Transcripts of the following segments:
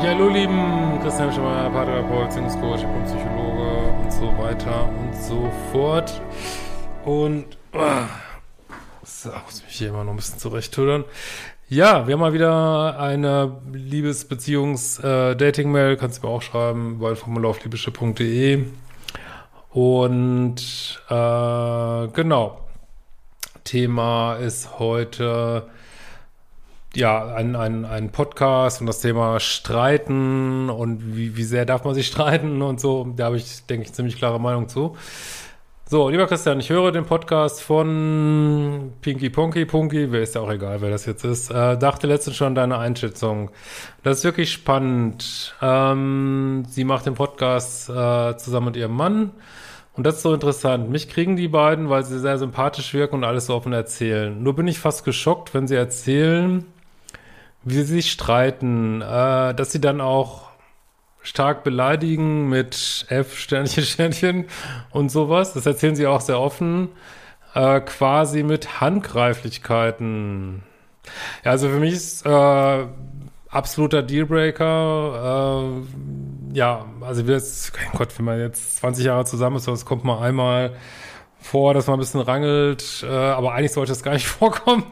Ja, hallo lieben, Christian Schemmer, Paartherapeut, Sinnescoach, Psychologe und so weiter und so fort. Und oh, so, muss mich hier immer noch ein bisschen zurechttüdern. Ja, wir haben mal wieder eine Liebesbeziehungs-Dating-Mail, kannst du mir auch schreiben, bei Formular. Und äh, genau, Thema ist heute ja, ein, ein, ein Podcast und das Thema Streiten und wie, wie sehr darf man sich streiten und so. Da habe ich, denke ich, ziemlich klare Meinung zu. So, lieber Christian, ich höre den Podcast von Pinky Ponky Punky, wer ist ja auch egal, wer das jetzt ist, äh, dachte letztens schon deine Einschätzung. Das ist wirklich spannend. Ähm, sie macht den Podcast äh, zusammen mit ihrem Mann und das ist so interessant. Mich kriegen die beiden, weil sie sehr sympathisch wirken und alles so offen erzählen. Nur bin ich fast geschockt, wenn sie erzählen, wie sie sich streiten, äh, dass sie dann auch stark beleidigen mit F, Sternchen, Sternchen und sowas. Das erzählen sie auch sehr offen, äh, quasi mit Handgreiflichkeiten. Ja, also für mich ist äh, absoluter Dealbreaker. Äh, ja, also wir mein Gott, wenn man jetzt 20 Jahre zusammen ist, das kommt mal einmal vor, dass man ein bisschen rangelt, äh, aber eigentlich sollte es gar nicht vorkommen.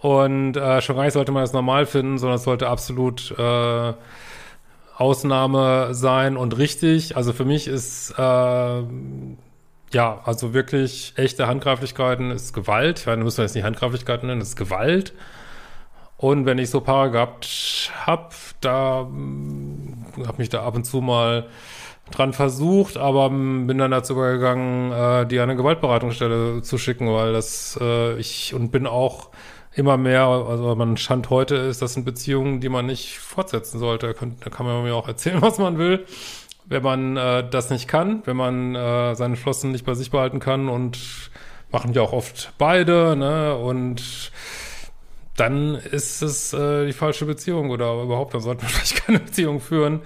Und äh, schon gar nicht sollte man das normal finden, sondern es sollte absolut äh, Ausnahme sein und richtig. Also für mich ist äh, ja, also wirklich echte Handgreiflichkeiten ist Gewalt. Ich meine, müssen wir jetzt nicht Handgreiflichkeiten nennen, das ist Gewalt. Und wenn ich so Paare gehabt habe, da habe mich da ab und zu mal dran versucht, aber bin dann dazu übergegangen, äh, die an eine Gewaltberatungsstelle zu schicken, weil das äh, ich und bin auch immer mehr, also man Stand heute ist, das sind Beziehungen, die man nicht fortsetzen sollte. Da kann, da kann man mir auch erzählen, was man will. Wenn man äh, das nicht kann, wenn man äh, seine Flossen nicht bei sich behalten kann und machen ja auch oft beide, ne? Und dann ist es äh, die falsche Beziehung oder überhaupt, dann sollte man vielleicht keine Beziehung führen.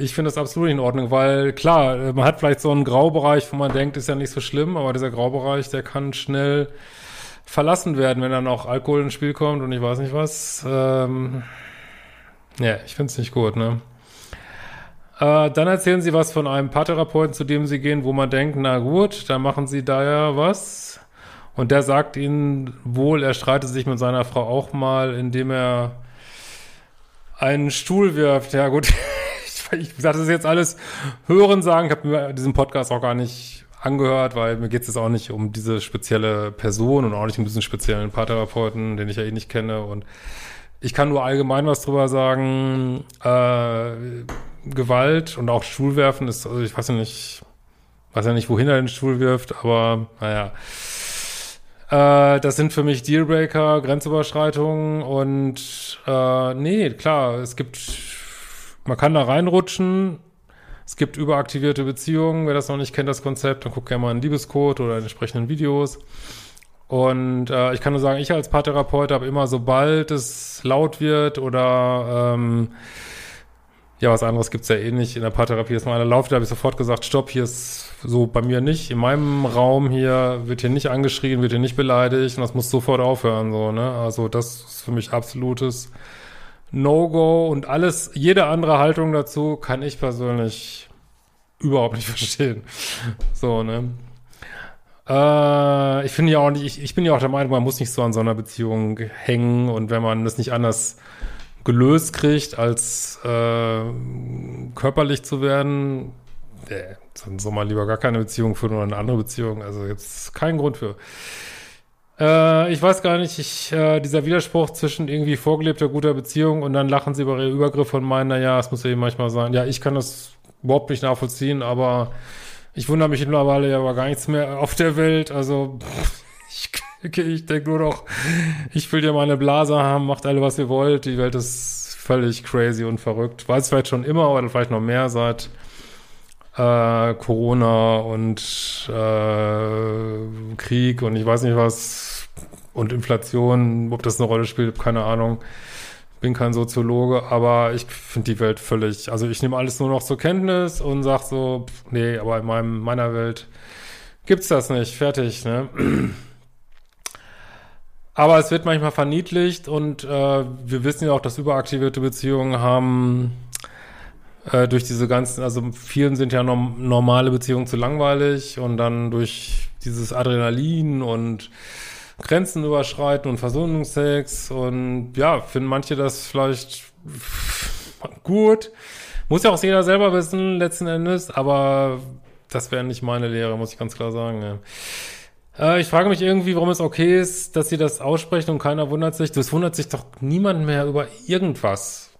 Ich finde das absolut in Ordnung, weil klar, man hat vielleicht so einen Graubereich, wo man denkt, ist ja nicht so schlimm, aber dieser Graubereich, der kann schnell verlassen werden, wenn dann auch Alkohol ins Spiel kommt und ich weiß nicht was. Ähm, ja, ich finde es nicht gut, ne? Äh, dann erzählen sie was von einem Paartherapeuten, zu dem sie gehen, wo man denkt, na gut, dann machen sie da ja was. Und der sagt ihnen wohl, er streitet sich mit seiner Frau auch mal, indem er einen Stuhl wirft. Ja gut, ich sage das jetzt alles hören sagen. Ich habe mir diesen Podcast auch gar nicht angehört, weil mir geht es jetzt auch nicht um diese spezielle Person und auch nicht um diesen speziellen Paartherapeuten, den ich ja eh nicht kenne. Und ich kann nur allgemein was drüber sagen. Äh, Gewalt und auch Stuhlwerfen ist, also ich weiß ja nicht, weiß ja nicht, wohin er den Stuhl wirft, aber naja. Äh, das sind für mich Dealbreaker, Grenzüberschreitungen und äh, nee, klar, es gibt man kann da reinrutschen. Es gibt überaktivierte Beziehungen. Wer das noch nicht kennt, das Konzept, dann guckt gerne mal in Liebescode oder in entsprechenden Videos. Und äh, ich kann nur sagen, ich als Paartherapeut habe immer, sobald es laut wird oder ähm, ja, was anderes gibt's ja eh nicht. In der Paartherapie ist mal einer laut, da habe ich sofort gesagt, stopp, hier ist so bei mir nicht. In meinem Raum hier wird hier nicht angeschrien, wird hier nicht beleidigt und das muss sofort aufhören. So, ne? Also das ist für mich absolutes No-Go und alles, jede andere Haltung dazu kann ich persönlich überhaupt nicht verstehen. So, ne? Äh, ich finde ja auch nicht, ich, ich bin ja auch der Meinung, man muss nicht so an so einer Beziehung hängen und wenn man das nicht anders gelöst kriegt, als äh, körperlich zu werden, äh, dann soll man lieber gar keine Beziehung führen oder eine andere Beziehung. Also jetzt kein Grund für. Äh, ich weiß gar nicht, ich, äh, dieser Widerspruch zwischen irgendwie vorgelebter guter Beziehung und dann lachen sie über ihre Übergriffe und meinen, naja, es muss eben manchmal sein. Ja, ich kann das überhaupt nicht nachvollziehen, aber ich wundere mich mittlerweile ja aber gar nichts mehr auf der Welt. Also ich, ich denke nur noch, ich will ja meine Blase haben, macht alle, was ihr wollt. Die Welt ist völlig crazy und verrückt. Weiß vielleicht schon immer, aber vielleicht noch mehr seit äh, Corona und äh, Krieg und ich weiß nicht was und Inflation, ob das eine Rolle spielt, keine Ahnung. Bin kein Soziologe, aber ich finde die Welt völlig, also ich nehme alles nur noch zur Kenntnis und sag so, pff, nee, aber in meinem, meiner Welt gibt's das nicht, fertig, ne? Aber es wird manchmal verniedlicht und äh, wir wissen ja auch, dass überaktivierte Beziehungen haben äh, durch diese ganzen, also vielen sind ja norm normale Beziehungen zu langweilig und dann durch dieses Adrenalin und Grenzen überschreiten und Versöhnungsex und ja, finden manche das vielleicht gut. Muss ja auch jeder selber wissen, letzten Endes, aber das wäre nicht meine Lehre, muss ich ganz klar sagen. Ja. Äh, ich frage mich irgendwie, warum es okay ist, dass sie das aussprechen und keiner wundert sich. Das wundert sich doch niemand mehr über irgendwas.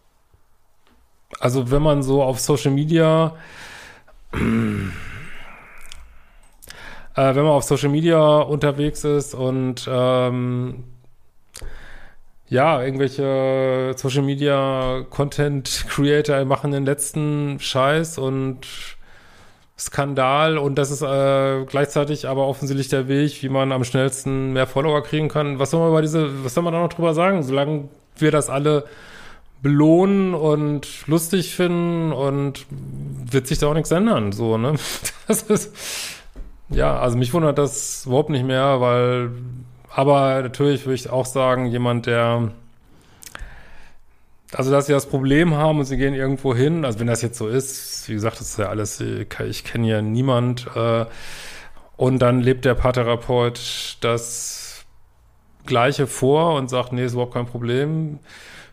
Also wenn man so auf Social Media, äh, wenn man auf Social Media unterwegs ist und ähm, ja, irgendwelche Social Media Content Creator machen den letzten Scheiß und Skandal und das ist äh, gleichzeitig aber offensichtlich der Weg, wie man am schnellsten mehr Follower kriegen kann. Was soll man über diese, was soll man da noch drüber sagen? Solange wir das alle belohnen und lustig finden und wird sich da auch nichts ändern, so, ne? Das ist, ja, also mich wundert das überhaupt nicht mehr, weil, aber natürlich würde ich auch sagen, jemand, der also, dass sie das Problem haben und sie gehen irgendwo hin, also wenn das jetzt so ist, wie gesagt, das ist ja alles, ich kenne ja niemand, äh, und dann lebt der Paartherapeut das Gleiche vor und sagt, nee, ist überhaupt kein Problem,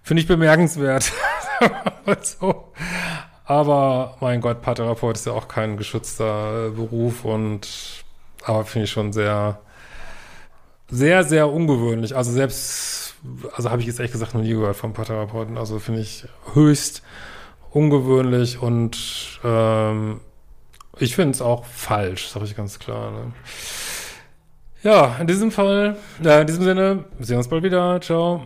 finde ich bemerkenswert. so. Aber mein Gott, Paartherapeut ist ja auch kein geschützter Beruf und aber finde ich schon sehr, sehr, sehr ungewöhnlich. Also selbst also habe ich jetzt ehrlich gesagt noch nie gehört vom Paartherapeuten. Also finde ich höchst ungewöhnlich und ähm, ich finde es auch falsch, sage ich ganz klar. Ne? Ja, in diesem Fall, äh, in diesem Sinne, wir sehen uns bald wieder. Ciao.